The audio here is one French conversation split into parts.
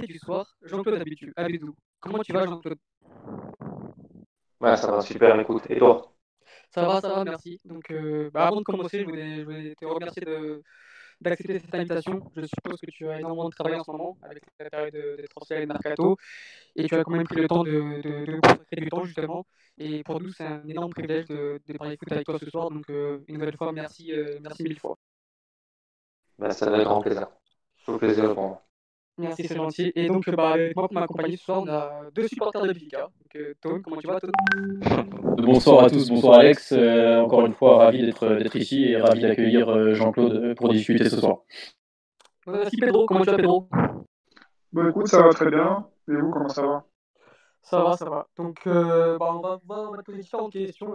du soir, Jean-Claude Abidou. Comment tu vas, Jean-Claude Ouais, ça va super, écoute. Et toi? Ça va, ça va, merci. Donc, euh, bah, avant de commencer, je voulais, je voulais te remercier de, d'accepter cette invitation. Je suppose que tu as énormément de travail en ce moment avec la période de, de transfert et de mercato. Et tu as quand même pris le temps de, de, de consacrer du temps, justement. Et pour nous, c'est un énorme privilège de, de parler foot avec toi ce soir. Donc, euh, une nouvelle fois, merci, euh, merci mille fois. Ben, ça va être grand plaisir. Tout plaisir pour moi. Merci, c'est gentil. Et donc, bah, avec moi, pour m'accompagner ce soir, on a deux supporters de Benfica. Donc, euh, Tom, comment tu vas, Tom Bonsoir à tous, bonsoir Alex. Euh, encore une fois, ravi d'être ici et ravi d'accueillir euh, Jean-Claude pour discuter ce soir. Merci Pedro, comment tu vas, Pedro? Bon, écoute, ça va très bien. Et vous, comment ça va? Ça va, ça va. Donc, bah, on, va, on va poser différentes questions,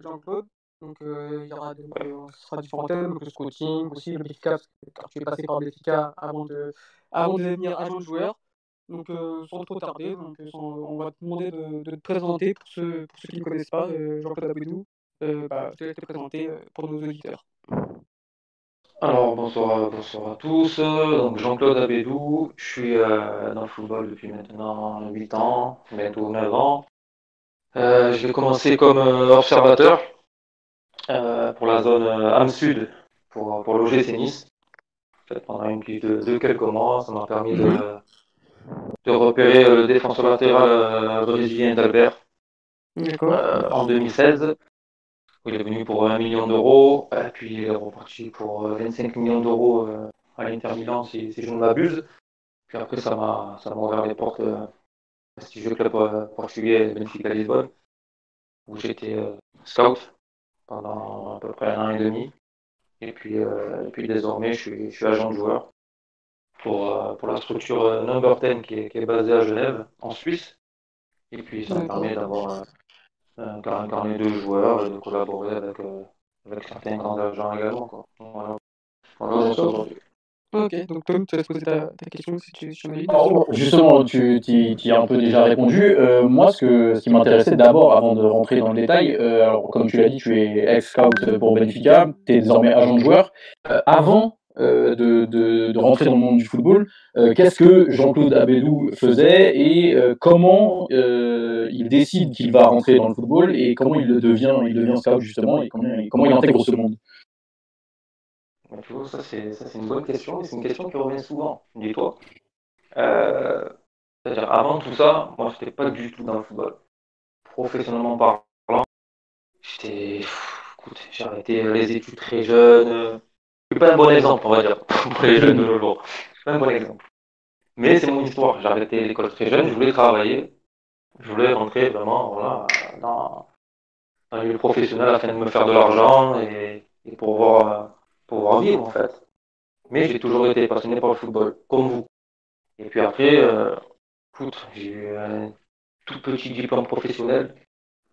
Jean-Claude. Donc, il y aura donc, ce sera différents thèmes, le scouting, aussi le Benfica, car tu es passé par Benfica avant de avant de devenir agent de joueur. Donc, euh, sans trop tarder, donc, sans, on va te demander de, de, te présenter pour ceux, pour ceux qui ne connaissent pas, euh, Jean-Claude Abedou. Euh, bah, te, te présenter pour nos auditeurs. Alors, bonsoir, bonsoir à tous. Donc, Jean-Claude Abedou, je suis dans le football depuis maintenant 8 ans, bientôt 9 ans. J'ai commencé comme observateur pour la zone Am Sud, pour, pour l'OGC Nice pendant une piste de, quelques mois. Ça m'a permis de, mhm. de, repérer le défenseur latéral euh, brésilien d'Albert euh, en 2016. Il est venu pour 1 million d'euros, puis il est reparti pour 25 euh, millions d'euros à l'Inter Milan, si, si, je ne m'abuse. Puis après, ça m'a ouvert les portes euh, prestigieux club portugais Benfica Lisbonne, où j'étais scout pendant à peu près un an et demi. Et puis, euh, et puis désormais, je suis, je suis, agent de joueur pour, euh, pour la structure euh, Number 10 qui est, qui est, basée à Genève, en Suisse. Et puis, ça me permet d'avoir un, carnet de joueurs et de collaborer avec, avec certains grands agents également. Quoi. Voilà. Ok, donc Tom, tu vas te poser ta, ta question si tu, si tu en as une. Justement, tu y as un peu déjà répondu. Euh, moi, ce, que, ce qui m'intéressait d'abord, avant de rentrer dans le détail, euh, alors comme tu l'as dit, tu es ex-scout pour Benfica, tu es désormais agent de joueur. Euh, avant de, de, de, rentrer dans le monde du football, qu'est-ce que Jean-Claude Abedou faisait et comment il décide qu'il va rentrer dans le football et comment il devient, il devient scout justement et comment, comment il intègre ce monde? Tu vois, ça c'est, une bonne question c'est une question qui revient souvent, dis-toi. Euh, c'est-à-dire, avant tout ça, moi j'étais pas du tout dans le football. Professionnellement parlant, j'étais. Écoute, j'ai arrêté les études très jeune. Je suis pas un bon exemple, on va dire, pour les jeunes de nos jours. Je suis pas un bon exemple. Mais c'est mon histoire. J'ai arrêté l'école très jeune, je voulais travailler. Je voulais rentrer vraiment voilà, dans, dans le professionnel afin de me faire de l'argent et, et pour voir pouvoir vivre en fait. Mais j'ai toujours été passionné par le football, comme vous. Et puis après, euh, j'ai eu un tout petit diplôme professionnel,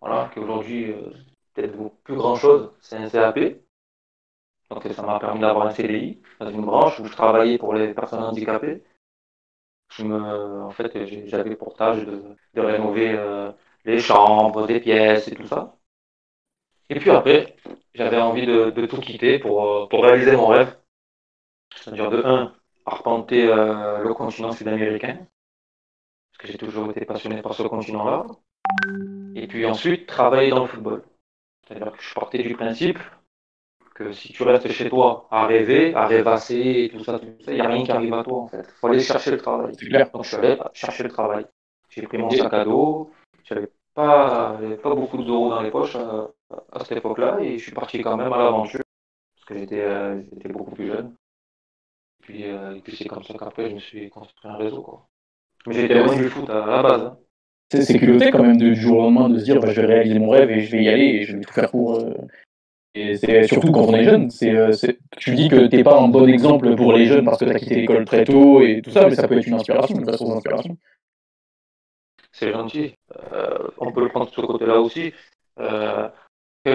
voilà, qui aujourd'hui euh, peut-être plus grand chose, c'est un CAP. Donc ça m'a permis d'avoir un CDI dans une branche où je travaillais pour les personnes handicapées. Je me, en fait, j'avais pour tâche de, de rénover euh, les chambres, des pièces et tout ça. Et puis après, j'avais envie de, de, tout quitter pour, euh, pour réaliser mon rêve. C'est-à-dire de 1, arpenter euh, le continent sud-américain, parce que j'ai toujours été passionné par ce continent-là. Et puis ensuite, travailler dans le football. C'est-à-dire que je partais du principe que si tu restes chez toi à rêver, à rêvasser et tout ça, il n'y a rien qui arrive à toi en fait. Il faut aller chercher le travail. Donc je suis allé chercher le travail. J'ai pris mon sac à dos, j'avais pas, pas beaucoup d'euros dans les poches. Euh, à cette époque-là et je suis parti quand même à l'aventure parce que j'étais euh, beaucoup plus jeune. Et puis, euh, et puis c'est comme ça qu'après je me suis construit un réseau. Quoi. Mais j'étais loin du foot à, la base. Hein. C'est culotté quand même du jour au lendemain de se dire bah, je vais réaliser mon rêve et je vais y aller et je vais tout faire pour. Euh... Et c'est surtout quand on est jeune. C'est, tu dis que t'es pas un bon exemple pour les jeunes parce que tu as quitté l'école très tôt et tout ça, mais ça peut être une inspiration, une façon d'inspiration. C'est gentil. On peut le prendre de ce côté-là aussi.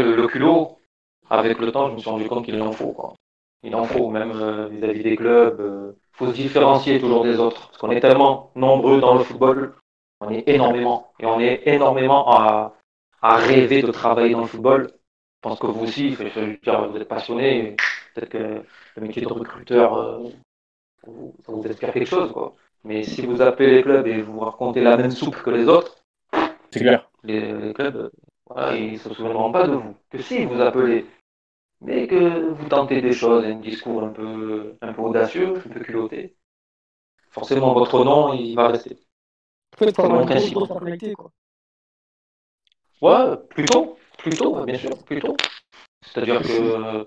Le, culot, avec le temps, je me suis rendu compte qu'il en faut. Quoi. Il en faut, même euh, vis-à-vis des clubs. Il euh, faut se différencier toujours des autres. Parce qu'on est tellement nombreux dans le football. On est énormément. Et on est énormément à, à rêver de travailler dans le football. Je pense que vous aussi, je veux dire, vous êtes passionné. Peut-être que le métier de recruteur, euh, ça vous inspire quelque chose. Quoi. Mais si vous appelez les clubs et vous racontez la même soupe que les autres, C'est clair. les, les clubs, voilà, ils ne se souviendront pas de vous. Que si vous appelez, mais que vous tentez des choses, un discours un peu, un peu audacieux, un peu culotté, forcément votre nom, il va rester. C'est avoir une quoi. Ouais, plutôt, plutôt, bien sûr, plutôt. C'est-à-dire que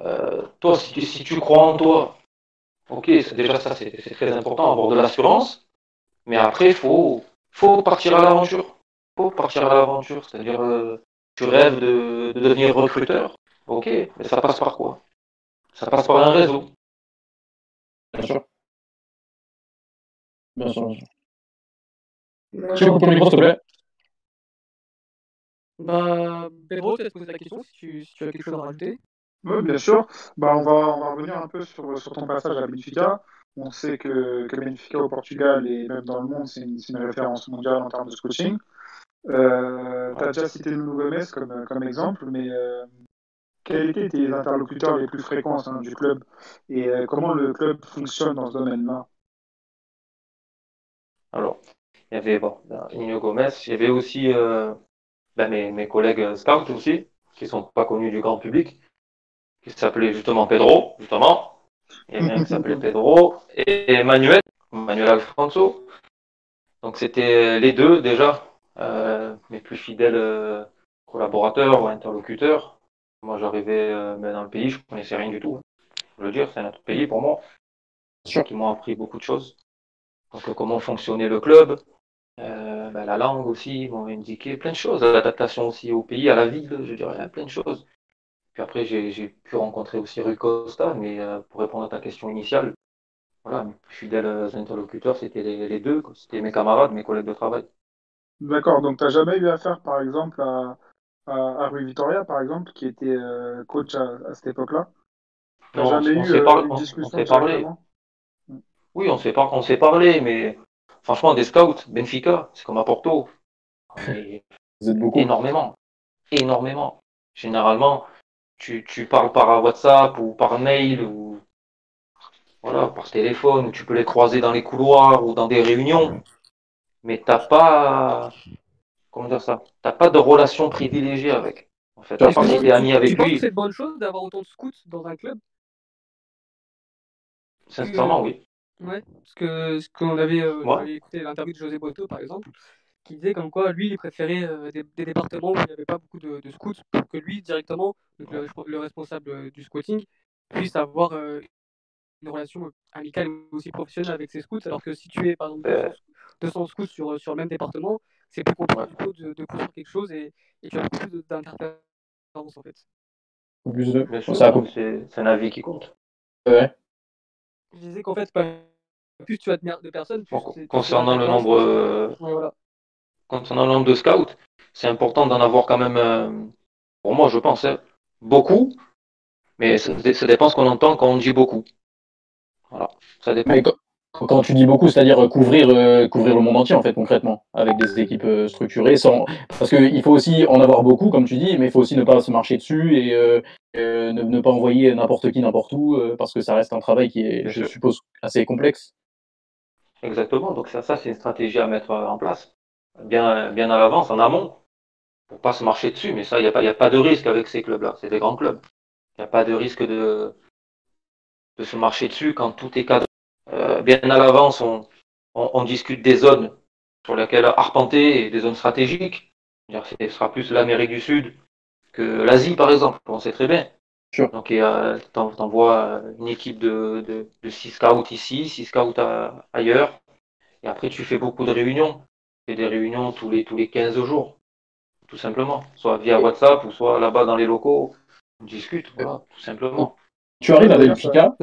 euh, toi, si tu, si tu crois en toi, ok, déjà ça, c'est c'est très important, avoir de l'assurance, mais après, il faut, faut partir à l'aventure. Faut partir à l'aventure, c'est-à-dire, euh, tu rêves de, de devenir recruteur, ok, mais ça passe par quoi? Ça passe par un réseau. Bien sûr. Bien sûr, bien sûr. Ouais. Tu couper le micro, s'il te plaît? Bah, Pedro, tu as posé la question si tu, si tu as quelque chose à rajouter. Oui, bien sûr. Bah, on va, on va revenir un peu sur, sur ton passage à Benfica. On sait que, que Benfica au Portugal et même dans le monde, c'est une, référence mondiale en termes de coaching. Euh, tu as déjà cité Nuno Gomes comme, exemple, mais euh, quels étaient tes interlocuteurs les plus fréquents du club et euh, comment le club fonctionne dans ce domaine-là? Alors, il y avait bon, ben, Nino Gomez, il y avait aussi ben, mes, mes collègues scouts aussi, qui sont pas connus du grand public, qui s'appelaient justement Pedro, justement. Il y qui s'appelait Pedro et Emmanuel, Manuel Alfonso. Donc c'était les deux déjà, euh, mes plus fidèles euh, collaborateurs ou interlocuteurs. Moi j'arrivais euh, ben, dans le pays, je connaissais rien du tout. Je veux dire, c'est un autre pays pour moi. Sûr. M'ont appris beaucoup de choses. Donc comment fonctionnait le club, ben, la langue aussi, ils m'ont indiqué plein de choses, l'adaptation aussi au pays, à la ville, je dirais, plein de choses. Puis après, j'ai pu rencontrer aussi Rui Costa, mais euh, pour répondre à ta question initiale, voilà, mes plus fidèles interlocuteurs, c'était les, les deux, c'était mes camarades, mes collègues de travail. D'accord, donc tu n'as jamais eu affaire, par exemple, à, à, à Rui Vitoria, par exemple, qui était euh, coach à, à cette époque-là? Jamais on eu s'est euh, par- une on- on parlé. Oui, on s'est par- on s'est parlé, mais franchement, des scouts, Benfica, c'est comme à Porto. Vous êtes beaucoup. énormément, énormément. Généralement, tu, tu parles par WhatsApp ou par mail ou voilà, par téléphone, ou tu peux les croiser dans les couloirs ou dans des réunions, mais t'as pas, comment dire ça, t'as pas de relation privilégiée avec. En fait, à Tu part si t'es ami avec tu penses que lui, c'est une bonne chose d'avoir autant de scouts dans un club? Sincèrement, oui. Ouais, parce que ce qu'on avait, euh, Ouais. j'avais écouté l'interview de José Boto par exemple, qui disait comme quoi lui il préférait euh, des, des départements où il n'y avait pas beaucoup de, de scouts pour que lui directement, donc le, le responsable euh, du scouting, puisse avoir euh, une relation amicale mais aussi professionnelle avec ses scouts, alors que si tu es par exemple Euh. 200, 200 scouts sur, sur le même département, c'est plus compliqué du coup de, de construire quelque chose et, et tu as plus d'interférences en fait. C'est un avis qui compte. Ouais. Je disais qu'en fait, plus tu as de, personnes, plus concernant le nombre, euh, Ouais, voilà. Concernant le nombre de scouts, c'est important d'en avoir quand même, euh, pour moi, je pense, hein, beaucoup, mais ça, ça dépend ce qu'on entend quand on dit beaucoup. Voilà, ça dépend. Mais quand, quand tu dis beaucoup, c'est-à-dire euh, couvrir, euh, couvrir le monde entier, en fait, concrètement, avec des équipes euh, structurées, sans... parce qu'il faut aussi en avoir beaucoup, comme tu dis, mais il faut aussi ne pas se marcher dessus et euh, ne, ne pas envoyer n'importe qui n'importe où, parce que ça reste un travail qui est, je suppose, assez complexe. Exactement, donc ça, ça c'est une stratégie à mettre en place, bien, bien à l'avance, en amont, pour pas se marcher dessus, mais ça, il n'y a, pas- y a pas de risque avec ces clubs-là, c'est des grands clubs. Il n'y a pas de risque de, de se marcher dessus quand tout est cadré. Euh, bien à l'avance, on, on, on discute des zones sur lesquelles arpenter et des zones stratégiques. Ce sera plus l'Amérique du Sud que l'Asie, par exemple, on sait très bien. Sure. Donc, t'en- t'envoies une équipe de, de, de 6 scouts ici, 6 scouts à- ailleurs. Et après, tu fais beaucoup de réunions. Tu fais des réunions tous les, tous les 15 jours, tout simplement. Soit via WhatsApp ou soit là-bas dans les locaux. On discute, voilà, tout simplement. Tu arrives à Benfica,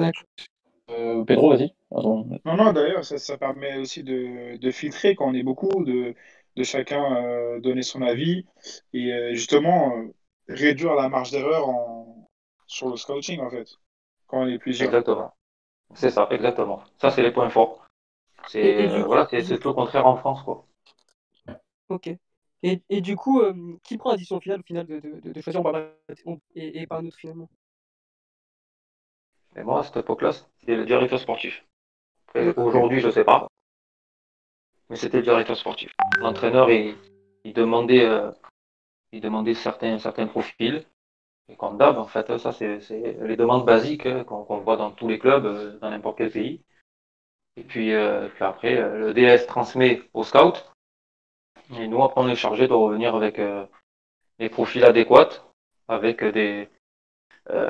euh, Pedro, vas-y. Attends. Non, non, d'ailleurs, ça, ça permet aussi de, de filtrer quand on est beaucoup, de, de chacun euh, donner son avis et euh, justement euh, réduire la marge d'erreur en... sur le scouting, en fait, quand on est plusieurs. Exactement. C'est ça, exactement. Ça, c'est les points forts. C'est euh, voilà, c'est c'est tout le contraire en France, quoi. Ok. Et, et du coup, euh, qui prend la décision finale au final de, de, de- choisir et, et pas un autre finalement? Et moi, à cette époque-là, c'était le directeur sportif. Aujourd'hui, je sais pas. Mais c'était le directeur sportif. L'entraîneur, il, il demandait, euh, il demandait certains, certains profils. Et comme d'hab, en fait, ça, c'est les demandes basiques hein, qu'on voit dans tous les clubs, euh, dans n'importe quel pays. Et puis, euh, puis après, le DS transmet au scout. Et nous, après, on est chargé de revenir avec les profils adéquats, avec des,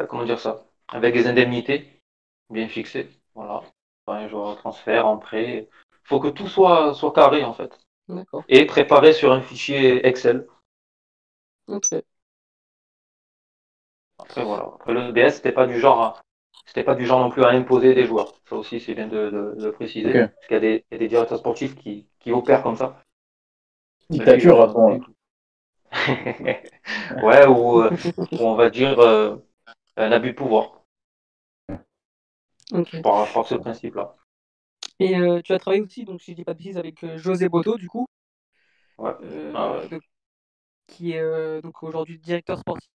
comment dire ça, avec des indemnités bien fixées. Voilà. Un joueur transfert, en prêt. Il faut que tout soit, soit carré, en fait. Et préparé sur un fichier Excel. Ok. Après, voilà. Après, le DS, c'était pas du genre à, c'était pas du genre non plus à imposer des joueurs. Ça aussi, c'est bien de, de, préciser. Parce qu'il y, a des, y a des directeurs sportifs qui, qui opèrent comme ça. Dictature, à ouais, ou, euh, on va dire euh, un abus de pouvoir. Okay. Par, par ce principe-là. Et euh, tu as travaillé aussi, donc si je dis pas de bêtises, avec euh, José Boto, du coup. Ouais. Euh, Ah ouais. donc, qui est euh, donc aujourd'hui directeur sportif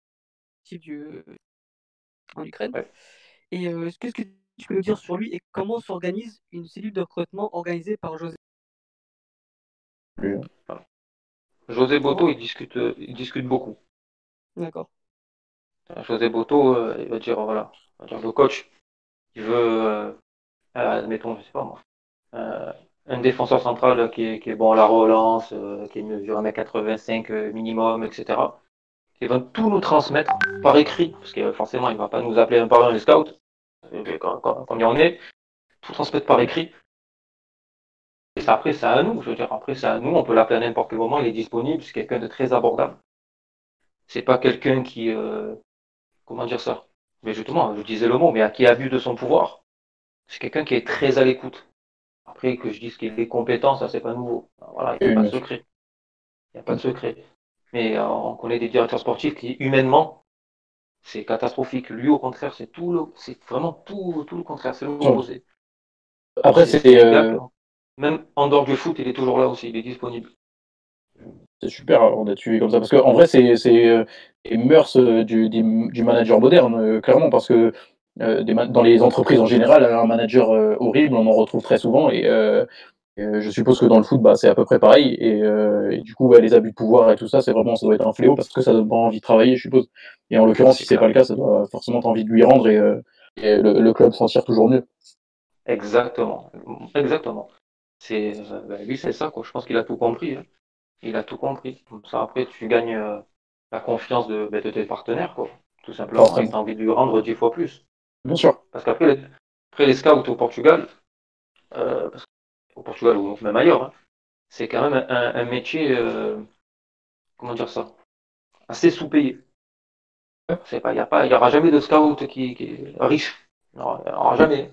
du, en Ukraine. Ouais. Et euh, qu'est-ce que tu peux nous dire sur lui et comment s'organise une cellule de recrutement organisée par José? José Boto, il discute, euh, il discute beaucoup. D'accord. José Boto, euh, il va dire, voilà, il va dire le coach, il veut, euh, euh, admettons, je sais pas moi, euh, un défenseur central qui est, qui est bon à la relance, euh, qui mesure 1m85 euh, minimum, etc. Il va tout nous transmettre par écrit, parce que forcément, il va pas nous appeler un par un les scouts, euh, quand, quand, quand on est, tout transmettre par écrit. Après, c'est à nous, je veux dire, après, c'est à nous, on peut l'appeler à n'importe quel moment, il est disponible, c'est quelqu'un de très abordable. C'est pas quelqu'un qui, euh, comment dire ça? Mais justement, je disais le mot, mais à qui abuse de son pouvoir. C'est quelqu'un qui est très à l'écoute. Après, que je dise qu'il est compétent, ça, c'est pas nouveau. Voilà, il n'y a pas de secret. Il n'y a pas de secret. Mais euh, on connaît des directeurs sportifs qui, humainement, c'est catastrophique. Lui, au contraire, c'est tout le, c'est vraiment tout, tout le contraire. C'est l'opposé. Après, c'est. Euh... Même en dehors du foot, il est toujours là aussi, il est disponible. C'est super on a tué comme ça. Parce qu'en vrai, c'est euh, les mœurs euh, du, du, manager moderne, euh, clairement, parce que euh, des, dans les entreprises en général, un manager euh, horrible, on en retrouve très souvent. Et euh, je suppose que dans le foot, bah, c'est à peu près pareil. Et, et du coup, les abus de pouvoir et tout ça, c'est vraiment, ça doit être un fléau parce que ça donne pas envie de travailler, je suppose. Et en l'occurrence, si c'est pas le cas, ça doit forcément envie de lui rendre et, et le, le, club s'en tire toujours mieux. Exactement, exactement. C'est, bah, lui, c'est ça, quoi. Je pense qu'il a tout compris. Hein. Il a tout compris. Comme ça, après, tu gagnes euh, la confiance de, bah, de tes partenaires, quoi. Tout simplement, tu as envie de lui rendre dix fois plus. Bien sûr. Parce qu'après, les, après les scouts au Portugal, euh, au Portugal ou même ailleurs, hein, c'est quand même un, un métier, euh, comment dire ça, assez sous-payé. C'est pas, il y a pas, il y aura jamais de scout qui, qui est riche. Il n'y aura, aura, jamais.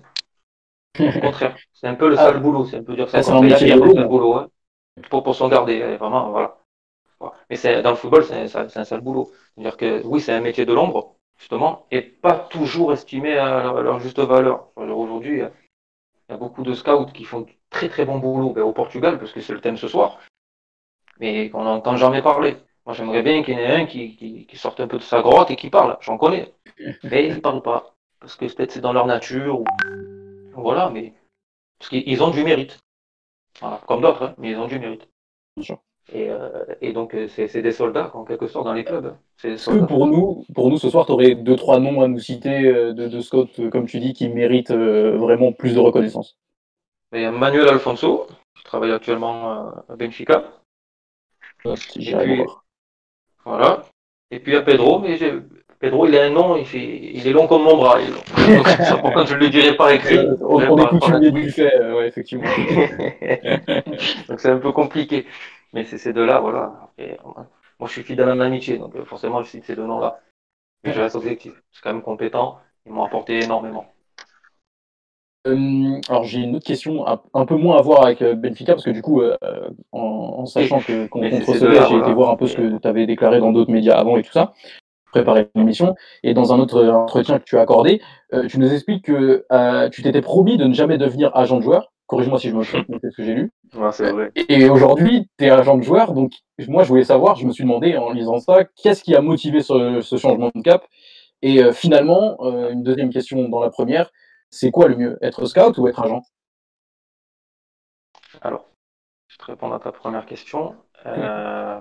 Au contraire, c'est un peu le sale boulot, c'est un peu dire ça. C'est un métier de sale boulot, hein, pour, pour s'en garder, vraiment, voilà. Mais c'est, dans le football, c'est, c'est un sale boulot. C'est-à-dire que oui, c'est un métier de l'ombre, justement, et pas toujours estimé à leur, leur juste valeur. Aujourd'hui, il y a beaucoup de scouts qui font du très très bon boulot ben, au Portugal, parce que c'est le thème ce soir, mais qu'on n'entend jamais parler. Moi, j'aimerais bien qu'il y en ait un qui, qui, qui, sorte un peu de sa grotte et qui parle. J'en connais. Mais ils ne parlent pas. Parce que peut-être c'est dans leur nature. Ou... Voilà, mais. Parce qu'ils ont du mérite. Voilà, comme d'autres, hein, mais ils ont du mérite. Et, euh, et, donc, c'est des soldats, en quelque sorte, dans les clubs. Est-ce que pour nous, pour nous, ce soir, tu aurais deux, trois noms à nous citer de, de scouts, comme tu dis, qui méritent vraiment plus de reconnaissance Il y a Manuel Alfonso, qui travaille actuellement à Benfica. Et puis, voilà. Et puis il y a Pedro, mais Pedro, il a un nom, il, fait... il est long comme mon bras. Donc, pourquoi je ne le dirai pas écrit. on on est coutumier du fait, ouais, effectivement. donc c'est un peu compliqué. Mais c'est ces deux-là, voilà. Et, moi, je suis fidèle à mon amitié, donc forcément, je cite ces deux noms-là. Mais je reste objectif. C'est quand même compétent. Ils m'ont apporté énormément. Euh, alors j'ai une autre question, un, un, peu moins à voir avec Benfica, parce que du coup, euh, en, en, sachant que qu'on te recevait, j'ai voilà. été voir un peu ce que tu avais déclaré dans d'autres médias avant et tout ça, préparer l'émission, et dans un autre entretien que tu as accordé, euh, tu nous expliques que tu t'étais promis de ne jamais devenir agent de joueur, corrige-moi si je me trompe, c'est ce que j'ai lu. Ouais, c'est vrai. Et, aujourd'hui, tu es agent de joueur, donc moi je voulais savoir, je me suis demandé en lisant ça, qu'est-ce qui a motivé ce, ce changement de cap? Et finalement, une deuxième question dans la première, c'est quoi le mieux Être scout ou être agent? Alors, je vais te répondre à ta première question. Euh, euh,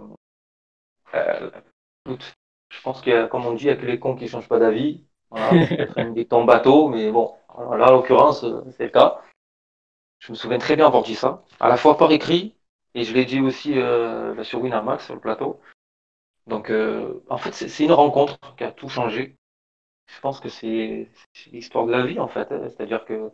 pense qu'il y a, comme on dit, il n'y a que les cons qui ne changent pas d'avis. Voilà, peut-être bateau, mais bon, là, en l'occurrence, c'est le cas. Je me souviens très bien avoir dit ça, à la fois par écrit, et je l'ai dit aussi euh, sur Winamax, sur le plateau. Donc, euh, en fait, c'est une rencontre qui a tout changé. Je pense que c'est l'histoire de la vie, en fait. C'est-à-dire que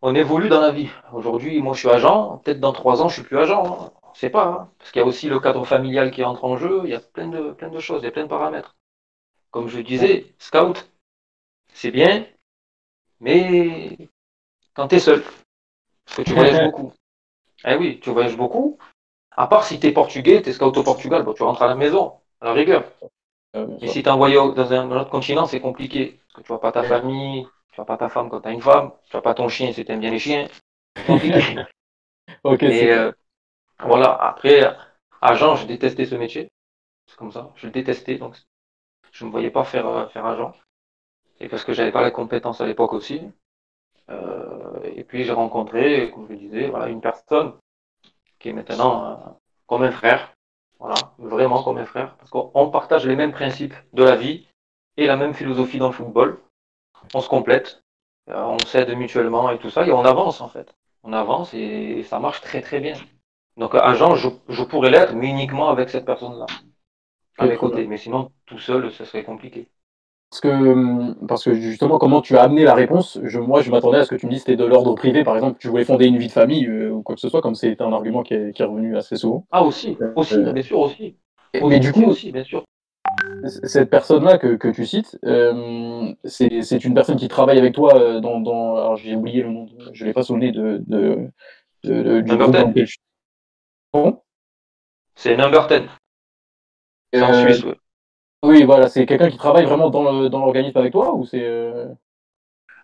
on évolue dans la vie. Aujourd'hui, moi, je suis agent. Peut-être dans trois ans, je suis plus agent. Hein. On ne sait pas. Hein. Parce qu'il y a aussi le cadre familial qui entre en jeu. Il y a plein de, plein de choses, il y a plein de paramètres. Comme je disais, scout, c'est bien, mais quand tu es seul, parce que tu voyages beaucoup. Eh oui, tu voyages beaucoup. À part si tu es portugais, tu es scout au Portugal, bon, tu rentres à la maison, à la rigueur. Et si tu es envoyé dans un autre continent, c'est compliqué. Parce que tu vois pas ta famille, tu vois pas ta femme quand tu as une femme, tu vois pas ton chien si tu aimes bien les chiens. C'est compliqué. ok. Euh, voilà, après, agent, je détestais ce métier. C'est comme ça. Je le détestais, donc je ne me voyais pas faire, euh, faire agent. Et parce que j'avais pas la compétence à l'époque aussi. Euh, et puis j'ai rencontré, comme je disais, voilà, une personne qui est maintenant euh, comme un frère. Voilà, vraiment comme un frère. Parce qu'on partage les mêmes principes de la vie et la même philosophie dans le football. On se complète, on s'aide mutuellement et tout ça, et on avance en fait. On avance et ça marche très très bien. Donc agent, je, je pourrais l'être, mais uniquement avec cette personne-là. À mes côtés. Mais sinon, tout seul, ce serait compliqué. Parce que, parce que justement, comment tu as amené la réponse je, Moi, je m'attendais à ce que tu me dises c'était de l'ordre privé, par exemple, tu voulais fonder une vie de famille euh, ou quoi que ce soit, comme c'est un argument qui est, qui est, revenu assez souvent. Ah, aussi, euh, aussi, euh, bien sûr, aussi. mais du coup, aussi, bien sûr. Cette personne-là que, que, tu cites, euh, c'est une personne qui travaille avec toi dans. dans alors, j'ai oublié le nom, je ne l'ai pas sonné de, de, de, du 10. C'est Number 10. C'est en Suisse, ouais. Oui, voilà, c'est quelqu'un qui travaille vraiment dans l'organisme avec toi ou c'est. Euh,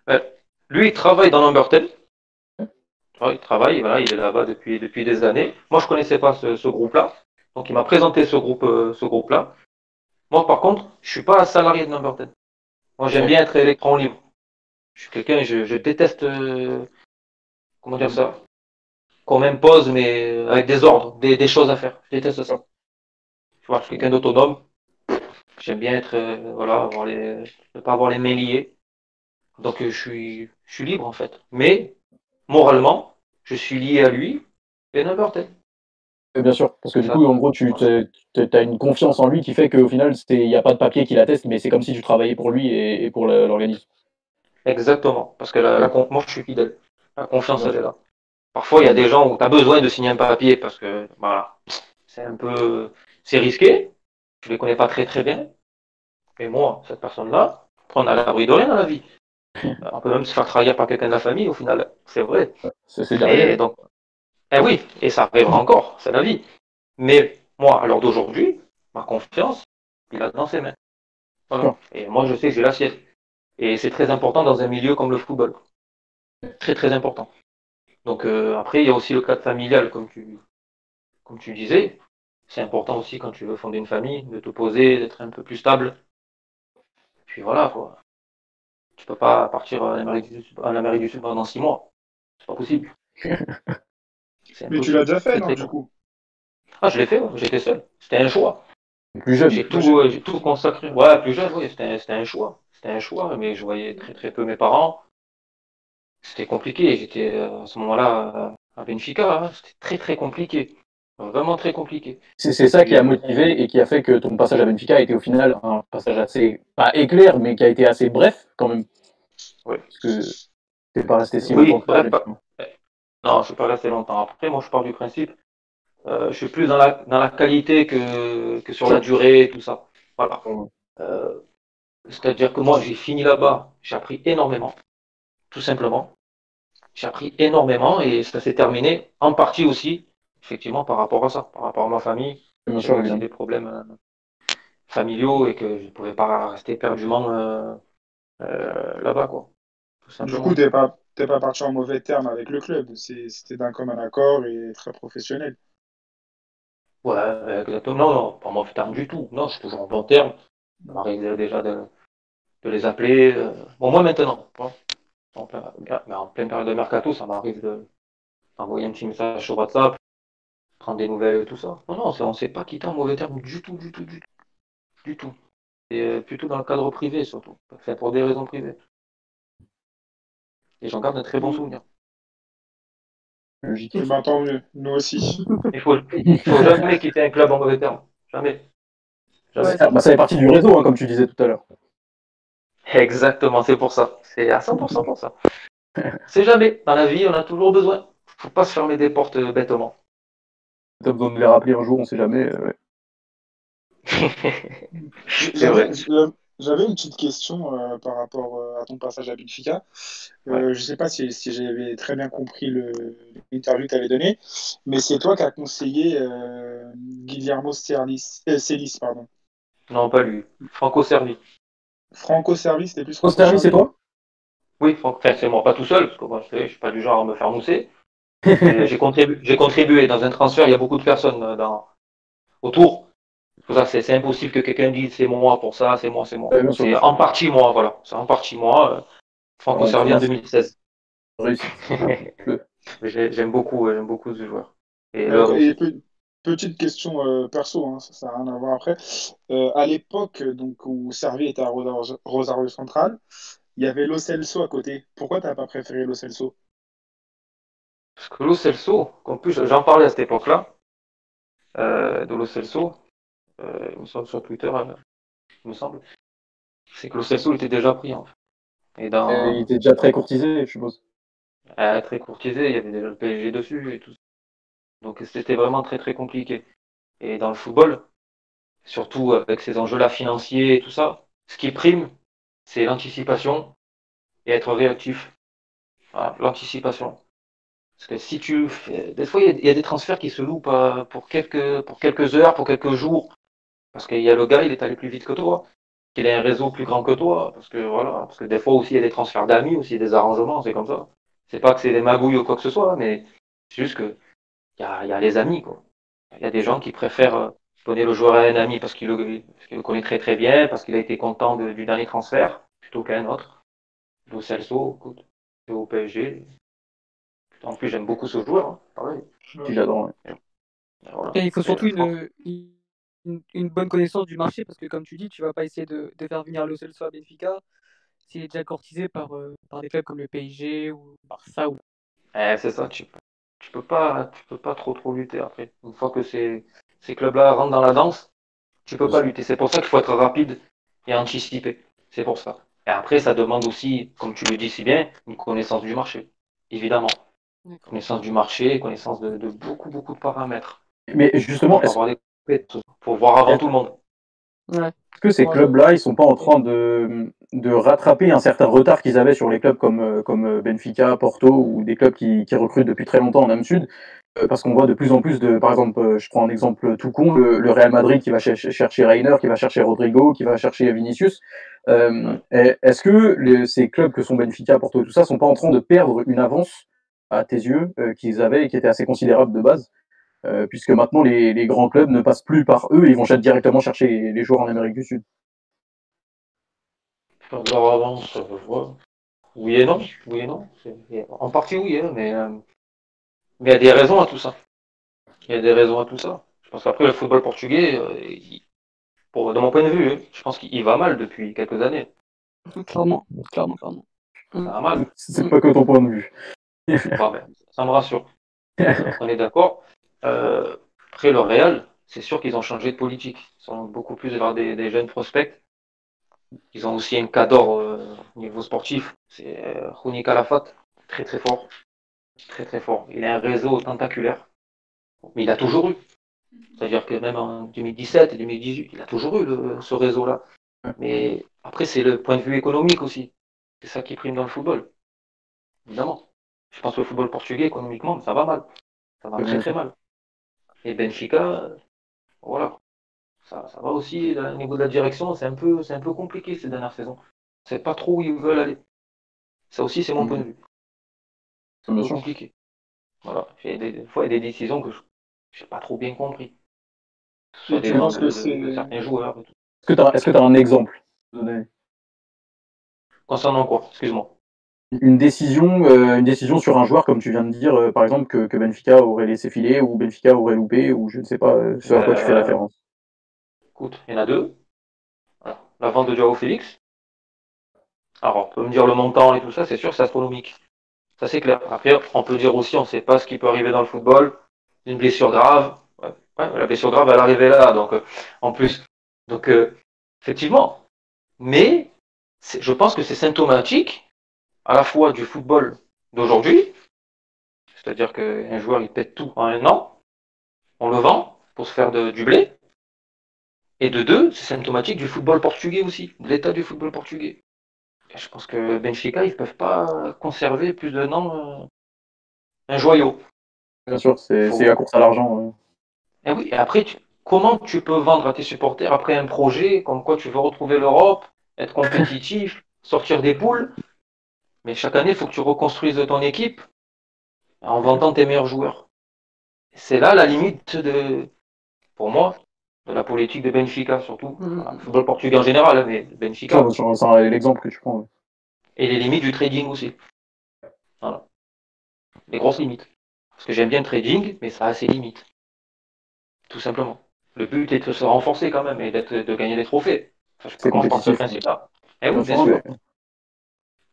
euh, lui, il travaille dans l'Umberton. il travaille, voilà, il est là-bas depuis, depuis des années. Moi, je ne connaissais pas ce, groupe-là. Donc, il m'a présenté ce groupe, euh, ce groupe-là. Moi, par contre, je ne suis pas salarié de Numberton. Moi, j'aime bien être électron libre. Je suis quelqu'un, je, déteste, comment dire ça, qu'on m'impose, mais avec des ordres, des, des, choses à faire. Je déteste ça. Tu vois, je suis quelqu'un d'autonome. J'aime bien être, euh, voilà, avoir les, ne pas avoir les mains liées. Donc euh, je suis, je suis libre en fait. Mais moralement, je suis lié à lui et n'importe Bien sûr, parce que du coup, en gros, tu as une confiance en lui qui fait qu'au final, il n'y a pas de papier qui l'atteste, mais c'est comme si tu travaillais pour lui et, pour l'organisme. Exactement, parce que la, moi, je suis fidèle. La confiance, elle est là. Parfois, il y a des gens où tu as besoin de signer un papier parce que voilà, c'est un peu c'est risqué, je ne les connais pas très très bien. Mais moi, cette personne-là, on a l'abri de rien dans la vie. On peut même se faire travailler par quelqu'un de la famille, au final. C'est vrai. C'est et donc, eh oui, et ça arrivera encore, c'est la vie. Mais moi, à l'heure d'aujourd'hui, ma confiance, il a dans ses mains. Et moi, je sais que j'ai la sienne. Et c'est très important dans un milieu comme le football. Très très important. Donc euh, après, il y a aussi le cadre familial, comme tu, comme tu disais c'est important aussi quand tu veux fonder une famille, de te poser, d'être un peu plus stable. Puis voilà, quoi. Tu peux pas partir en Amérique du Sud, en Amérique du Sud pendant six mois. C'est pas possible. Mais tu l'as déjà fait, non, du coup? Ah, je l'ai fait, j'étais seul. C'était un choix. Plus jeune. J'ai tout, j'ai tout consacré. Ouais, plus jeune, oui, c'était un, choix. C'était un choix, mais je voyais très très peu mes parents. C'était compliqué. J'étais euh, à ce moment-là à Benfica. Hein. C'était très très compliqué. Vraiment très compliqué. C'est ça qui a motivé et qui a fait que ton passage à Benfica a été au final un passage assez, pas éclair, mais qui a été assez bref quand même. Oui. Parce que t'es pas resté si longtemps. Non, je suis pas resté longtemps. Après, moi, je pars du principe, euh, je suis plus dans la, dans la qualité que, que sur la durée et tout ça. Voilà. Euh, C'est-à-dire que moi, j'ai fini là-bas, j'ai appris énormément, tout simplement. J'ai appris énormément et ça s'est terminé en partie aussi effectivement, par rapport à ça, par rapport à ma famille. J'avais des problèmes euh, familiaux et que je ne pouvais pas rester perdument euh, euh, là-bas. Quoi, du coup, tu n'es pas, pas parti en mauvais terme avec le club. C'était d'un commun accord et très professionnel. Ouais, exactement. Non, non, pas en mauvais terme du tout. Non, je suis toujours en bon terme. Ça m'arrive déjà de, de, les appeler. Bon, moi maintenant. En plein, mais en pleine période de mercato, ça m'arrive de, envoyer un petit message sur WhatsApp, prendre des nouvelles et tout ça. Non, non, on ne s'est pas quitté en mauvais termes du tout, du tout, du tout. Du tout. Et euh, plutôt dans le cadre privé surtout. Fait pour des raisons privées. Et j'en garde un très bon souvenir. Eh ben, tant mieux, nous aussi. Il faut, il faut jamais quitter un club en mauvais termes. Jamais. Jamais. ça fait partie du réseau, hein, comme tu disais tout à l'heure. Exactement, c'est pour ça. C'est à 100% pour ça. c'est jamais. Dans la vie, on a toujours besoin. Faut pas se fermer des portes euh, bêtement. T'as besoin de les rappeler un jour, on sait jamais. Euh, c'est vrai. J'avais une petite question euh, par rapport euh, à ton passage à Benfica. Euh, Je ne sais pas si, si j'avais très bien compris l'interview que tu avais donnée, mais c'est toi qui as conseillé euh, Guillermo Celis, pardon. Non, pas lui. Franco Servi. Franco Servi, c'était plus. Franco Servi, c'est toi Oui, enfin, c'est moi, pas tout seul, parce que moi, je ne suis pas du genre à me faire mousser. J'ai contribué, contribué dans un transfert, il y a beaucoup de personnes dans, autour c'est impossible que quelqu'un dise c'est moi pour ça, c'est moi, c'est moi. c'est en partie moi, voilà. C'est en partie moi. Euh, Franco Servi en 2016. j'aime beaucoup, j'aime beaucoup ce joueur. Et, petite question euh, perso, hein, ça n'a rien à voir après. Euh, à l'époque donc où Servi était à Rosario Central, il y avait Lo Celso à côté. Pourquoi tu n'as pas préféré Lo Celso? Parce que Lo Celso, en plus j'en parlais à cette époque-là, de Lo Celso, euh, il me semble sur Twitter, euh, il me semble, c'est que le Celso était déjà pris. En fait. Et dans... Euh, il était déjà très courtisé, je suppose. très courtisé, il y avait déjà le PSG dessus et tout. Donc c'était vraiment très très compliqué. Et dans le football, surtout avec ces enjeux-là financiers et tout ça, ce qui prime, c'est l'anticipation et être réactif. l'anticipation. Parce que si tu fais... Des fois, il y, a des transferts qui se loupent pour quelques, pour quelques heures, pour quelques jours. Parce qu'il y a le gars, il est allé plus vite que toi. Qu'il a un réseau plus grand que toi. Parce que voilà, parce que des fois aussi, il y a des transferts d'amis, aussi des arrangements, c'est comme ça. C'est pas que c'est des magouilles ou quoi que ce soit, mais c'est juste que il y a, les amis, quoi. Il y a des gens qui préfèrent euh, donner le joueur à un ami parce qu'il le, connaît très très bien, parce qu'il a été content du dernier transfert, plutôt qu'à un autre. Lo Celso, écoute, c'est au PSG. En plus, j'aime beaucoup ce joueur, hein. J'adore. il faut surtout une, une, bonne connaissance du marché parce que, comme tu dis, tu vas pas essayer de, faire venir le Celso à Benfica s'il est déjà courtisé par, euh, par des clubs comme le PSG ou Barça. Ou... Eh, c'est ça, tu, tu peux pas tu peux pas trop trop lutter après. Une fois que ces, ces clubs-là rentrent dans la danse, tu peux pas lutter. C'est pour ça qu'il faut être rapide et anticiper. C'est pour ça. Et après, ça demande aussi, comme tu le dis si bien, une connaissance du marché, évidemment. Connaissance du marché, connaissance de, de, beaucoup, beaucoup de paramètres. Mais justement, est-ce pour voir avant tout le monde. Est-ce que ces clubs-là, ils sont pas en train de, de rattraper un certain retard qu'ils avaient sur les clubs comme, euh, comme euh, Benfica, Porto ou des clubs qui, recrutent depuis très longtemps en Âme Sud euh, Parce qu'on voit de plus en plus de, par exemple, je prends un exemple tout con, le, Real Madrid qui va chercher Reiner, qui va chercher Rodrigo, qui va chercher Vinicius. Est-ce que ces clubs que sont Benfica, Porto, tout ça, sont pas en train de perdre une avance à tes yeux qu'ils avaient et qui était assez considérable de base? Puisque maintenant les, les, grands clubs ne passent plus par eux, ils vont directement chercher les, joueurs en Amérique du Sud. Leur avance, oui et non, oui et non. En partie oui, hein, mais euh, mais il y a des raisons à tout ça. Il y a des raisons à tout ça. Je pense qu'après le football portugais, euh, pour, de mon point de vue, hein, je pense qu'il va mal depuis quelques années. Clairement, clairement, clairement. Ça va mal. C'est pas que ton point de vue. Ben, ça me rassure. On est d'accord. Euh, après le Real, c'est sûr qu'ils ont changé de politique. Ils sont beaucoup plus vers des, des jeunes prospects. Ils ont aussi un cadre euh, au niveau sportif. C'est euh, Rouni Calafat, très très fort. Très très fort. Il a un réseau tentaculaire. Mais il a toujours eu. C'est-à-dire que même en 2017 et 2018, il a toujours eu le, ce réseau-là. Mais après, c'est le point de vue économique aussi. C'est ça qui prime dans le football. Évidemment. Je pense que le football portugais, économiquement, ça va mal. Ça va très très mal. Et Benfica, voilà. Ça, ça va aussi au niveau de la direction, c'est un peu, c'est un peu compliqué ces dernières saisons. C'est pas trop où ils veulent aller. Ça aussi, c'est mon point de vue. C'est un peu compliqué. Voilà. Il y a des, fois, il y a des décisions que je n'ai pas trop bien compris. Soit des de, de, certains joueurs. Est-ce que tu as, est un exemple Concernant quoi? Excuse-moi. une décision, euh, une décision sur un joueur, comme tu viens de dire, euh, par exemple, que, que, Benfica aurait laissé filer ou Benfica aurait loupé, ou je ne sais pas euh, ce à quoi tu fais référence. Il y en a deux. La vente de Joao Félix. Alors, on peut me dire le montant et tout ça, c'est sûr, c'est astronomique. Ça, c'est clair. Après, on peut dire aussi, on ne sait pas ce qui peut arriver dans le football. Une blessure grave. la blessure grave, elle arrivait là. Donc, en plus. Donc, effectivement. Mais, je pense que c'est symptomatique à la fois du football d'aujourd'hui, c'est-à-dire qu'un joueur il pète tout en un an, on le vend pour se faire du blé, et de deux, c'est symptomatique du football portugais aussi, de l'état du football portugais. je pense que Benfica, ils ne peuvent pas conserver plus d'un an euh, un joyau. Bien sûr, c'est la course à l'argent. Et oui, et après, comment tu peux vendre à tes supporters après un projet comme quoi tu veux retrouver l'Europe, être compétitif, sortir des poules? Mais chaque année, il faut que tu reconstruises ton équipe en vendant tes meilleurs joueurs. C'est là la limite de, pour moi, de la politique de Benfica, surtout. Mm-hmm. Le football portugais en général, hein, mais Benfica. C'est l'exemple que tu prends. Et les limites du trading aussi. Voilà. Les grosses limites. Parce que j'aime bien le trading, mais ça a ses limites. Tout simplement. Le but est de se renforcer quand même et de gagner des trophées. Enfin, je pense ce principe-là. Eh oui, bien sûr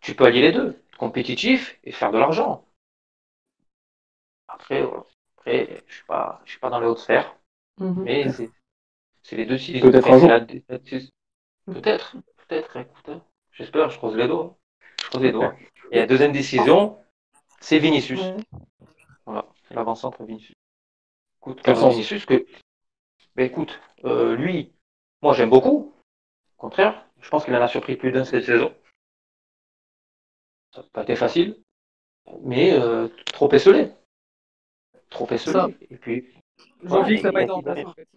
tu peux allier les deux, compétitif et faire de l'argent. Après, après je suis pas, je suis pas dans les hautes sphères, mhm. mais c'est les deux sides. Peut-être un jour. Peut-être, peut-être. Écoute, hein. j'espère, je croise les doigts. Je croise les doigts. Et la deuxième décision, c'est Vinicius. Voilà, l'avant-centre Vinicius. Écoute, Vinicius que, ben, écoute, euh, lui, moi j'aime beaucoup. Au contraire, je pense qu'il en a surpris plus d'un cette saison. Ça n'a pas été facile, mais euh, trop esselé. Trop esselé. Et puis. J'ai que ça n'a pas été en place, en fait.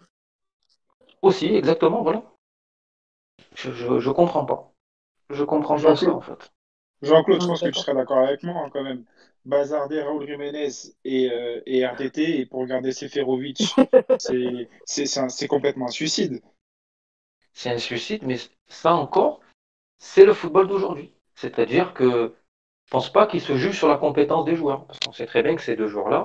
Aussi, exactement, voilà. Je, je, je comprends pas. Je comprends pas ça, en fait. Jean-Claude, je pense que tu serais d'accord avec moi, hein, quand même. Bazarder Raúl Jiménez et, euh, et RTT, et pour regarder Seferovic, c'est complètement un suicide. C'est un suicide, mais ça encore, c'est le football d'aujourd'hui. C'est-à-dire que je pense pas qu'il se juge sur la compétence des joueurs. Parce qu'on sait très bien que ces deux joueurs-là,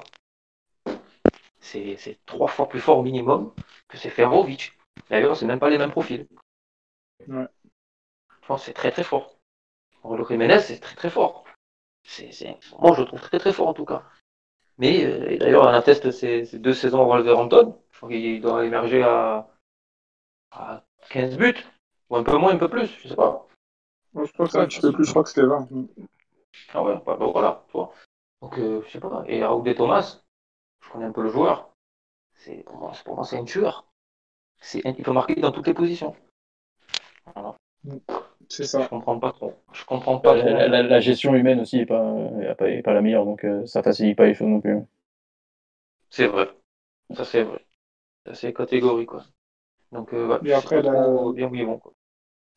c'est trois fois plus fort au minimum que c'est Ferrovic. D'ailleurs, c'est même pas les mêmes profils. Ouais. Je pense que c'est très très fort. Le Jiménez, c'est très très fort. Moi, je le trouve très très fort en tout cas. Mais euh, d'ailleurs, on atteste ces, ces deux saisons au Wolverhampton. Je crois qu'il doit émerger à, à 15 buts. Ou un peu moins, un peu plus, je sais pas. Moi, je pense que un plus, je crois que c'était 20. Ah ouais, bah, bah voilà, tu vois. Donc, euh, je sais pas. Et Raoul de Thomas, je connais un peu le joueur. C'est pour moi, pour moi c'est un tueur. C'est il peut marquer dans toutes les positions. Voilà. C'est ça. Je comprends pas trop. Je comprends pas. La, gestion humaine aussi est pas, est pas, la meilleure, donc euh, ça facilite pas les choses non plus. C'est vrai. Ça c'est vrai. C'est catégorie quoi. Donc euh, ouais, après, la... bien où ils vont quoi.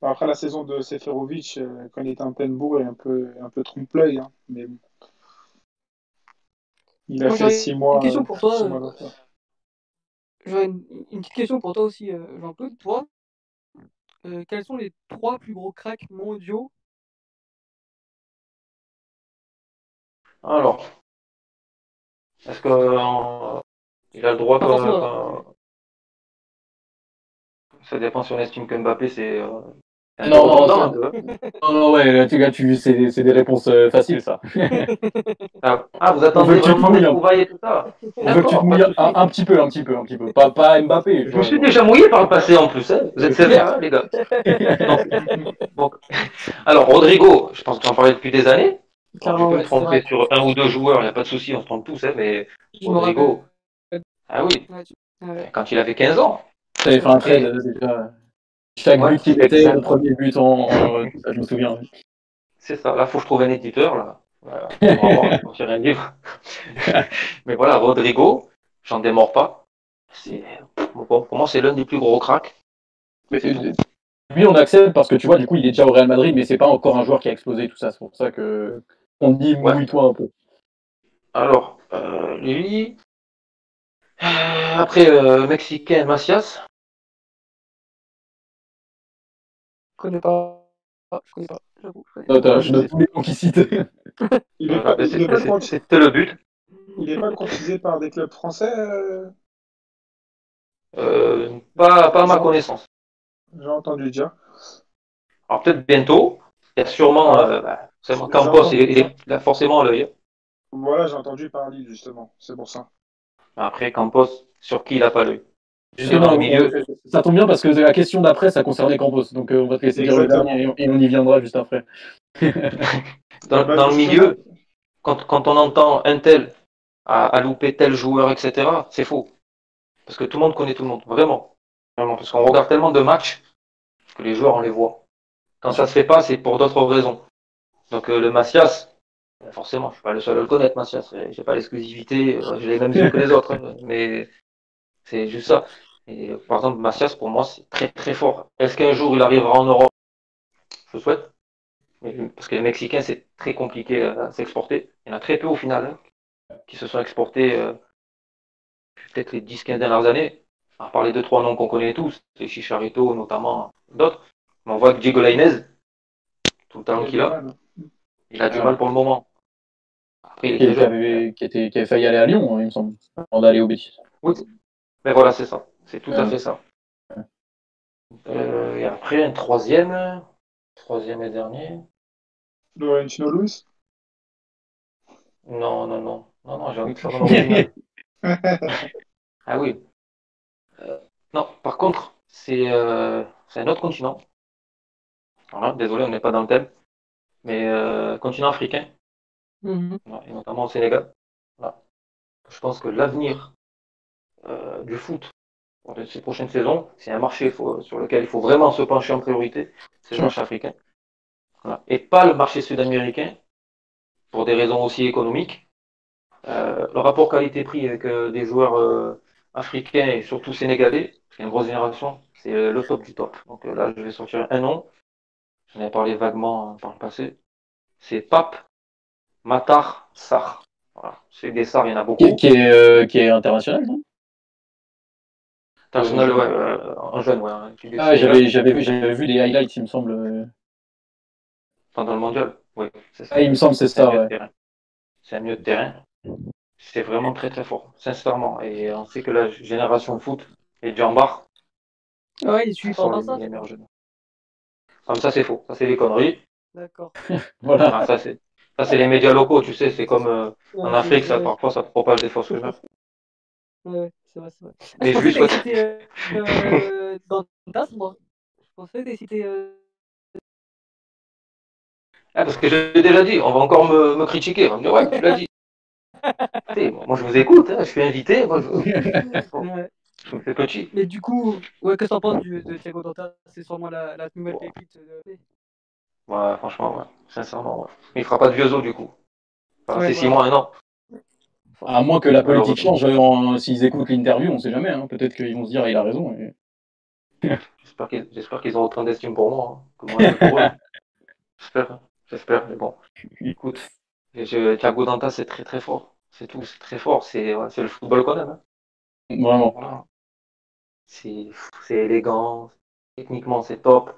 Après la saison de Seferovic, euh, quand il était en pleine bourre, il un peu, un peu trompe-l'œil. Hein, mais bon. Il a fait six mois. Une question pour toi. Euh, j'aurais une, petite question pour toi aussi, euh, Jean-Claude. Toi, quels sont les trois plus gros cracks mondiaux? Alors, est-ce qu'il a le droit quand, ça dépend si on estime que Mbappé c'est non, non, non, non, ouais, tu, tu, c'est, c'est des réponses euh, faciles, ça. Ah, ah, vous attendez vraiment des trouvailles et tout ça On veut que tu te mouilles un, un, petit peu, un petit peu, un petit peu. Pas, pas Mbappé. Je me suis déjà mouillé par le passé en plus, hein. vous êtes sévères, hein, les gars. bon. Alors, Rodrigo, je pense que tu en parlais depuis des années. tu peux me tromper sur un ou deux joueurs, il n'y a pas de souci, on se trompe tous, hein, mais Rodrigo. Ah oui, quand il avait 15 ans. Ça avait fait un trade déjà. Chaque but qui était le premier but en, ça, je me souviens. C'est ça, là faut que je trouve un éditeur là. Voilà. un livre. Mais voilà, Rodrigo, j'en démords pas. pour moi c'est l'un des plus gros cracks. Mais lui on accepte parce que tu vois du coup il est déjà au Real Madrid mais c'est pas encore un joueur qui a explosé tout ça. C'est pour ça que on dit mouille-toi un peu. Alors, euh, lui, euh, après euh, Mexicain Macias, connais pas. Ah, je connais pas, j'avoue. hein, je note tous les noms qui citent. Il est Voilà, pas, mais il est pas, c'est- con- c'est- C'était le but. il est pas courtisé par des clubs français, euh, Euh, pas, pas à ma connaissance. j'ai entendu dire. Alors peut-être bientôt. Il y a sûrement, euh, bah, Campos, il, il- il a forcément l'œil. Voilà, j'ai entendu parler justement, c'est pour ça. Après, Campos, sur qui il n'a pas l'œil? Dans le milieu. ça tombe bien parce que la question d'après, ça concernait Campos. Donc euh, on va te laisser dire le dernier et on- y viendra juste après. Dans, dans le milieu, quand, quand on entend un tel a, a loupé tel joueur, etc., c'est faux. Parce que tout le monde connaît tout le monde, vraiment. Vraiment, parce qu'on regarde tellement de matchs que les joueurs, on les voit. Quand ça se fait pas, c'est pour d'autres raisons. Donc euh, le Macias, euh, forcément, je suis pas le seul à le connaître, Macias. J'ai pas l'exclusivité, euh, j'ai les mêmes yeux que les autres, hein, mais c'est juste ça. Et euh, par exemple, Macias, pour moi, c'est très très fort. Est-ce qu'un jour il arrivera en Europe? Je le souhaite. Parce que les Mexicains, c'est très compliqué à s'exporter. Il y en a très peu au final hein, qui se sont exportés euh, peut-être les 10-15 dernières années. À part les 2-3 noms qu'on connaît tous, les Chicharito notamment, d'autres. Mais on voit que Diego Lainez, tout le talent qu'il a, il a du mal pour le moment. Après, il Qui, avait, qui, était, qui avait failli aller à Lyon, hein, il me semble, avant d'aller au Betis. Mais voilà, c'est ça. C'est tout à Ouais. fait ça. Euh, et après, un troisième. Troisième et dernier. Laurentino Luis Non, non, non. Non, non, j'ai envie de faire un. Ah oui. Euh, non, par contre, c'est euh, c'est un autre continent. Voilà, désolé, on n'est pas dans le thème. Mais euh, continent africain, Mhm. et notamment au Sénégal. Voilà. Je pense que l'avenir euh, du foot de ces prochaines saisons, c'est un marché faut- sur lequel il faut vraiment se pencher en priorité, c'est le marché africain. Voilà. Et pas le marché sud-américain, pour des raisons aussi économiques. Euh, le rapport qualité-prix avec euh, des joueurs euh, africains et surtout sénégalais, c'est une grosse génération, c'est le top du top. Donc là, je vais sortir un nom. J'en ai parlé vaguement par le passé. C'est Pape Matar Sarr. Voilà. C'est des Sarr, il y en a beaucoup. Qui, qui est, qui est international, non? Ouais, euh, en jeune, ouais. qui est du Ah, Sénégal. j'avais, j'avais, vu- j'avais vu des highlights, il me semble. euh. Pendant le mondial, oui, c'est ça. Ah, il me semble, c'est C'est un ça, milieu de ouais. terrain. C'est un milieu de terrain. C'est vraiment très très fort, sincèrement. Et on sait que la génération foot Ouais, il est sont le les, Barça. les meilleurs jeunes. Comme ça, c'est faux. Ça, c'est des conneries. D'accord. Voilà. Ah, ça, c'est ça, c'est les médias locaux, tu sais. C'est comme euh, en Ouais, Afrique, ça, ouais, parfois, ça propage des fausses rumeurs. Ouais, ouais, c'est vrai, c'est vrai. Mais je pensais juste, que ouais. cité euh, euh, Dantas, moi. Je pensais que t'avais cité. Euh... Ah, parce que j'ai déjà dit, on va encore me, me critiquer. On va me dire, ouais, tu l'as dit. Moi, je vous écoute, hein, je suis invité. Moi, je, Bon. Ouais. je me fais petit. Mais du coup, ouais, qu'est-ce que t'en penses du, de Thiago Dantas C'est sûrement la, la nouvelle Bon. pépite. De... Ouais, franchement, ouais. Sincèrement, ouais. Mais il fera pas de vieux os, du coup. Enfin, Ouais, c'est six voilà. mois, un an. À moins que la politique change, euh, en- s'ils écoutent l'interview, on sait jamais. Hein. Peut-être qu'ils vont se dire, il a raison. et- J'espère qu'ils qu'ils ont autant d'estime pour moi hein, que moi j'ai pour eux. J'espère, hein. j'espère, mais bon. Écoute, je- Thiago Dantas, c'est très très fort. C'est tout, c'est très fort. C'est ouais, le football qu'on aime. hein. Vraiment. Voilà. C'est élégant, techniquement c'est top.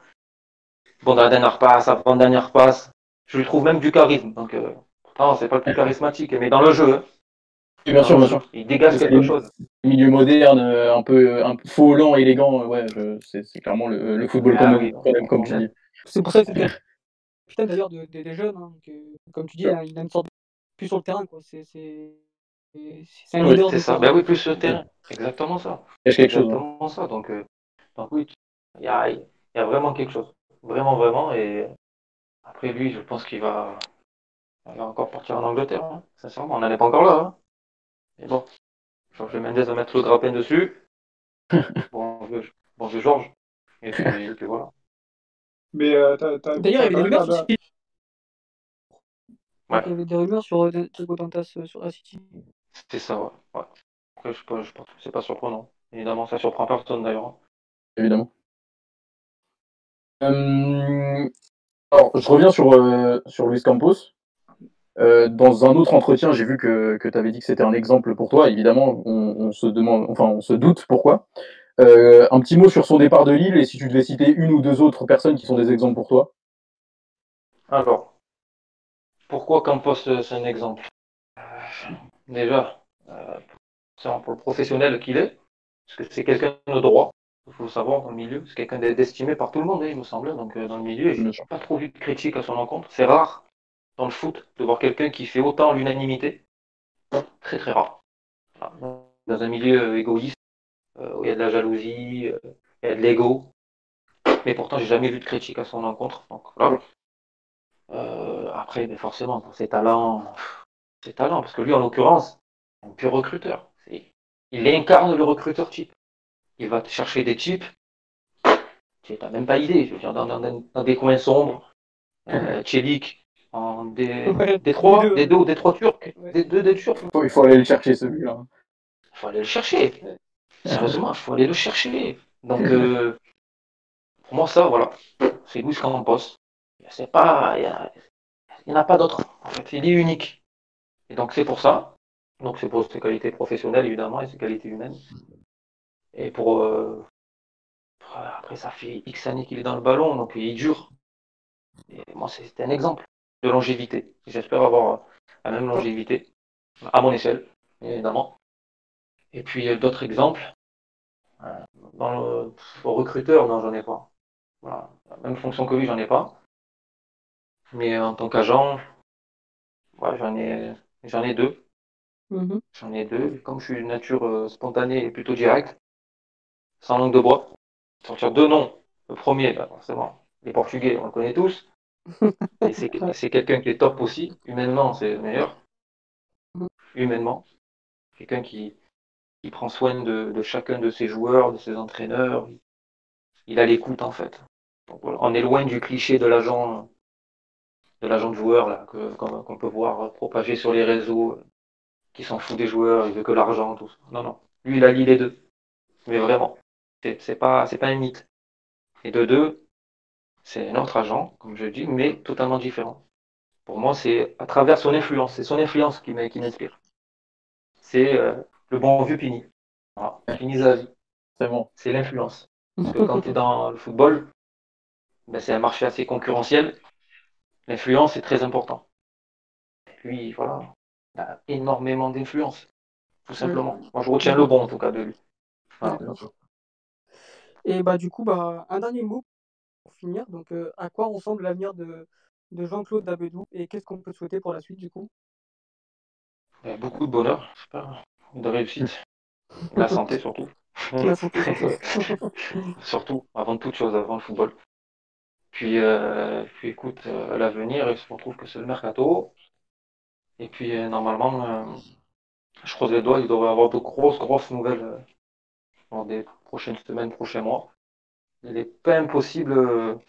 Bon, dans la dernière passe, avant dernière passe, je lui trouve même du charisme. Donc, euh, pourtant, c'est pas le plus charismatique, mais dans le jeu, hein, bien sûr, bien sûr. il dégage quelque chose. Milieu moderne, euh, un peu, un peu faux, lent, élégant. euh, Ouais, c'est clairement le, le football Ah qu'on oui, aime, comme tu on dis. C'est pour ça que c'est d'ailleurs de- des des jeunes. Hein, euh, comme tu dis, Ouais. hein, il a une sorte de. Plus sur le terrain, quoi. C'est c'est- c'est- c'est un Oui, leader C'est de ça. Ben oui, plus sur le terrain. Exactement ça. Il y a quelque chose. hein. Exactement ça. Donc, euh, donc oui, il y a, il y a vraiment quelque chose. Vraiment, vraiment. Et après lui, je pense qu'il va, il va encore partir en Angleterre. hein. Sincèrement, on n'en est pas encore là. Mais bon, Georges Mendes va mettre le grappin dessus. bon, vieux, bon vieux Georges. Et puis, et puis voilà. Mais euh, t'as, t'as, D'ailleurs, il y avait des rumeurs sur un- City. Ouais. Il y avait des rumeurs sur euh, Thiago Dantas euh, sur la City. C'est ça, ouais. ouais. Après, je pense que c'est pas surprenant. Évidemment, ça surprend personne d'ailleurs. hein. évidemment. Euh, alors, je reviens sur, euh, sur Luis Campos. Euh, dans un autre entretien, j'ai vu que, que tu avais dit que c'était un exemple pour toi. Évidemment, on, on se demande, enfin, on se doute pourquoi. Euh, un petit mot sur son départ de Lille et si tu devais citer une ou deux autres personnes qui sont des exemples pour toi. Alors, pourquoi Campos c'est un exemple? Déjà, pour le professionnel qu'il est, parce que c'est quelqu'un de droit, il faut savoir dans le milieu, c'est quelqu'un d'estimé par tout le monde, hein, il me semble, donc dans le milieu, je n'ai pas trop vu de critiques à son encontre. C'est rare dans le foot de voir quelqu'un qui fait autant l'unanimité. Très très rare. Dans un milieu égoïste, où il y a de la jalousie, il y a de l'ego, mais pourtant j'ai jamais vu de critique à son encontre. Donc, euh, après, mais forcément, pour ses talents, ses talents, parce que lui, en l'occurrence, un pur recruteur. Il incarne le recruteur type. Il va chercher des types. Tu n'as même pas idée. Je veux dire, dans, des coins sombres, euh, en des, des trois, des deux, des trois Turcs, des deux des Turcs. Il faut aller le chercher celui-là. Il faut aller le chercher. Sérieusement, il faut aller le chercher. Donc, euh, pour moi, ça, voilà, c'est Luis Campos. C'est pas, il n'y en a pas d'autre. En fait, il est unique. Et donc, c'est pour ça. Donc, c'est pour ses qualités professionnelles, évidemment, et ses qualités humaines. Et pour. Euh, après, ça fait X années qu'il est dans le ballon, donc il dure. Et moi, c'est un exemple de longévité. J'espère avoir la même longévité, à mon échelle, évidemment. Et puis, d'autres exemples. Euh, dans le, recruteur, non, j'en ai pas. Voilà. La même fonction que lui, j'en ai pas. Mais en tant qu'agent, j'en ai, j'en ai deux. Mm-hmm. J'en ai deux. Comme je suis une nature euh, spontanée et plutôt directe, sans langue de bois, sortir deux noms. Le premier, bah, forcément, les Portugais, on le connaît tous. Et c'est quelqu'un qui est top aussi. Humainement, c'est le meilleur. Mm-hmm. Humainement. Quelqu'un qui, qui prend soin de, chacun de ses joueurs, de ses entraîneurs. Il a l'écoute en fait. on est loin du cliché de l'agent de l'agent de joueur là, qu'on peut voir propager sur les réseaux, qui s'en fout des joueurs, il veut que l'argent, tout ça. Non, non. Lui, il a lié les deux. Mais vraiment, c'est pas, pas un mythe. Et de deux, c'est un autre agent, comme je dis, mais totalement différent. Pour moi, c'est à travers son influence. C'est son influence qui m'inspire. C'est euh, le bon vieux Pini. Voilà. Pini Zavi. C'est bon. C'est l'influence. Parce que quand tu es dans le football, ben, c'est un marché assez concurrentiel. L'influence est très important. Et puis, voilà, il a énormément d'influence, tout simplement. Moi, je retiens le bon, en tout cas, de lui. Et bah, du coup, bah, un dernier mot pour finir. Donc, euh, à quoi ressemble l'avenir de, de Jean-Claude Dabedou et qu'est-ce qu'on peut souhaiter pour la suite, du coup? Ben, Beaucoup de bonheur, de réussite. La santé, surtout. La santé, surtout, avant toute chose, avant le football. Puis, euh, puis écoute, euh, l'avenir, il se retrouve que c'est le mercato. Et puis, euh, normalement, je croise les doigts, il devrait y avoir de grosses, grosses nouvelles dans des prochaines semaines, prochains mois. Il n'est pas impossible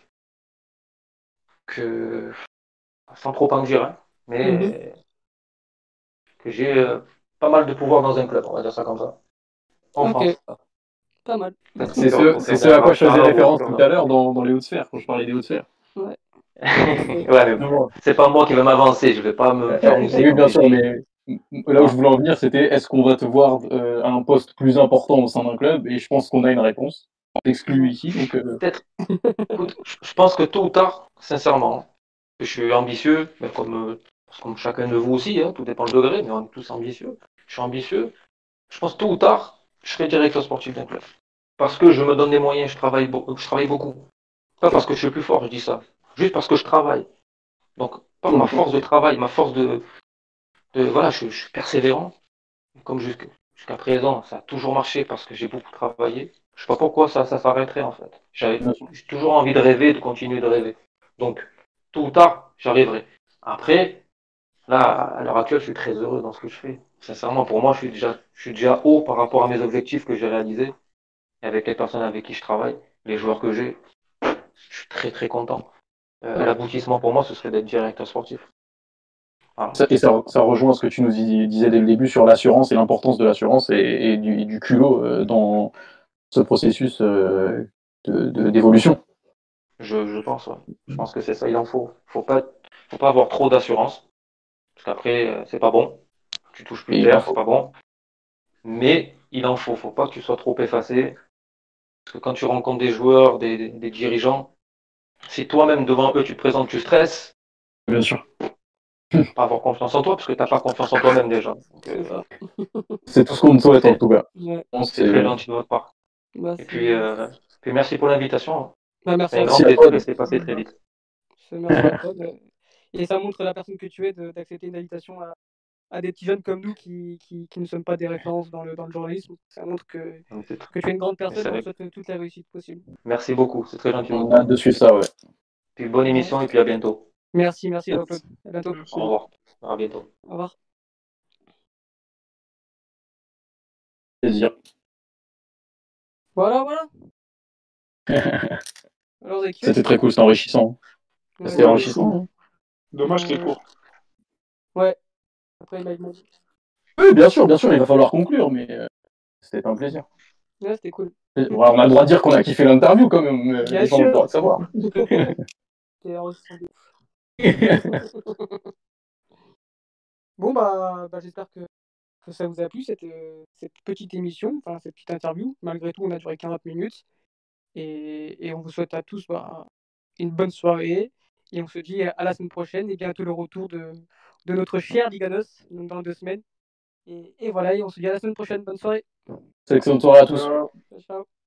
que, sans trop en dire, hein, mais mhm. que j'ai pas mal de pouvoir dans un club, on va dire ça comme ça. En France. Pas mal. C'est ce, à quoi je faisais référence tout à l'heure dans, dans les hautes sphères, quand je parlais des hautes sphères. Ouais. ouais, mais c'est pas moi qui vais m'avancer, je vais pas me faire mousser. Oui, bien sûr, mais là où je voulais en venir, c'était est-ce qu'on va te voir euh, à un poste plus important au sein d'un club? Et je pense qu'on a une réponse. Exclu ici. Donc, euh, Peut-être. je pense que tôt ou tard, sincèrement, je suis ambitieux, mais comme, comme chacun de vous aussi, hein, tout dépend du degré, mais on est tous ambitieux. Je suis ambitieux. Je pense tôt ou tard, je serai directeur sportif d'un club. Parce que je me donne des moyens, je travaille, beaucoup, je travaille beaucoup. Pas parce que je suis plus fort, je dis ça. Juste parce que je travaille. Donc, par ma force de travail, ma force de. voilà, je, suis persévérant. Comme jusqu'à présent, ça a toujours marché parce que j'ai beaucoup travaillé. Je sais pas pourquoi ça, ça s'arrêterait en fait. J'ai toujours envie de rêver, de continuer de rêver. Donc, tôt ou tard, j'arriverai. Après, là, à l'heure actuelle, je suis très heureux dans ce que je fais. Sincèrement, pour moi, je suis déjà, je suis déjà haut par rapport à mes objectifs que j'ai réalisés. Et avec les personnes avec qui je travaille, les joueurs que j'ai, je suis très très content. Euh, l'aboutissement pour moi, ce serait d'être directeur sportif. Ça, et ça, rejoint ce que tu nous disais dès le début sur l'assurance et l'importance de l'assurance et, du, culot euh, dans ce processus euh, d'évolution. je, je, pense, ouais. Je pense que c'est ça, il en faut. Faut pas, faut pas avoir trop d'assurance. Parce qu'après, c'est pas bon tu touches plus clair, c'est pas bon. Mais il en faut, faut pas que tu sois trop effacé. Parce que quand tu rencontres des joueurs, des, dirigeants, si toi-même devant eux tu te présentes, tu stresses, Bien sûr. Pas avoir confiance en toi, parce que t'as pas confiance en toi-même déjà. C'est euh. C'est tout ce qu'on me souhaite en tout cas. Ouais. C'est très gentil de votre part. Bah, Et puis, euh, puis merci pour l'invitation. bah, merci C'est un à grand toi. C'est passé très vite. C'est- Merci à toi. de- Et ça montre la personne que tu es d'accepter une invitation à, à des petits jeunes comme nous qui, qui, qui ne sommes pas des références dans le, dans le journalisme. Ça montre que, que tu es une grande personne et on souhaite toute la réussite possible. Merci beaucoup, c'est très gentil On a part. hâte de suivre ça, ouais. Puis bonne émission et puis à bientôt. Merci, merci Jean-Claude. À bientôt. Merci. Au revoir. À bientôt. Au revoir. Plaisir. Voilà, voilà. C'était très cool, c'était enrichissant. ouais, C'était enrichissant. Dommage qu'il est court. Ouais. Après, il m'a dit. Oui, bien sûr, bien sûr, il va falloir conclure, mais euh, c'était un plaisir. Ouais, c'était cool. On a le droit de dire qu'on a kiffé l'interview quand même, Bien les gens ont le droit de savoir. Bon, bah, bah j'espère que, que ça vous a plu, cette, cette petite émission, enfin, cette petite interview. Malgré tout, on a duré 40 minutes. Et, et on vous souhaite à tous bah, une bonne soirée. Et on se dit à la semaine prochaine et bientôt le retour de, de notre cher Liganos, dans deux semaines. Et, et voilà, et on se dit à la semaine prochaine. Bonne soirée. Excellente soirée à tous. Ciao, ciao.